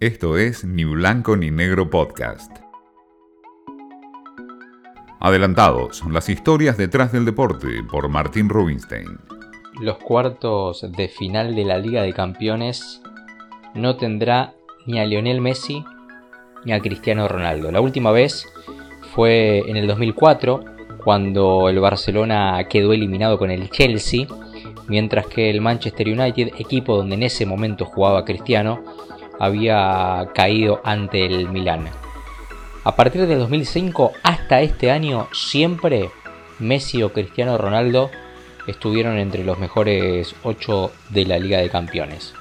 Esto es Ni Blanco ni Negro Podcast. Adelantados, las historias detrás del deporte por Martín Rubinstein. Los cuartos de final de la Liga de Campeones no tendrá ni a Lionel Messi ni a Cristiano Ronaldo. La última vez fue en el 2004, cuando el Barcelona quedó eliminado con el Chelsea, mientras que el Manchester United, equipo donde en ese momento jugaba Cristiano, había caído ante el Milán. A partir de 2005 hasta este año siempre Messi o Cristiano Ronaldo estuvieron entre los mejores 8 de la Liga de Campeones.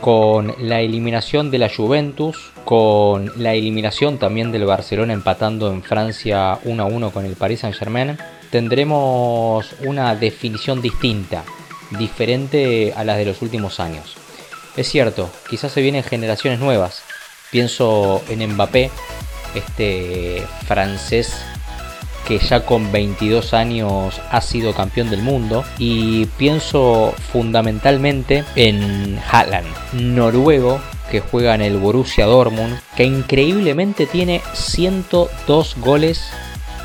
Con la eliminación de la Juventus, con la eliminación también del Barcelona empatando en Francia 1 a 1 con el Paris Saint Germain, tendremos una definición distinta, diferente a las de los últimos años. Es cierto, quizás se vienen generaciones nuevas. Pienso en Mbappé, este francés que ya con 22 años ha sido campeón del mundo. Y pienso fundamentalmente en Haaland, noruego que juega en el Borussia Dortmund, que increíblemente tiene 102 goles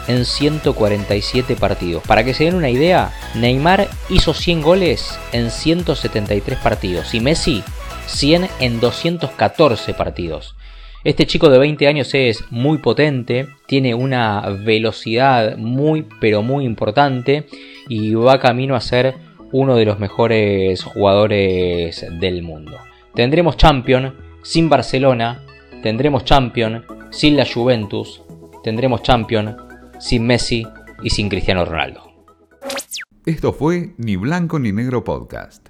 en 147 partidos. Para que se den una idea, Neymar hizo 100 goles en 173 partidos y Messi 100 en 214 partidos. Este chico de 20 años es muy potente, tiene una velocidad muy pero muy importante y va camino a ser uno de los mejores jugadores del mundo. Tendremos Champion sin Barcelona, tendremos Champion sin la Juventus, tendremos Champion sin Messi y sin Cristiano Ronaldo. Esto fue Ni Blanco ni Negro Podcast.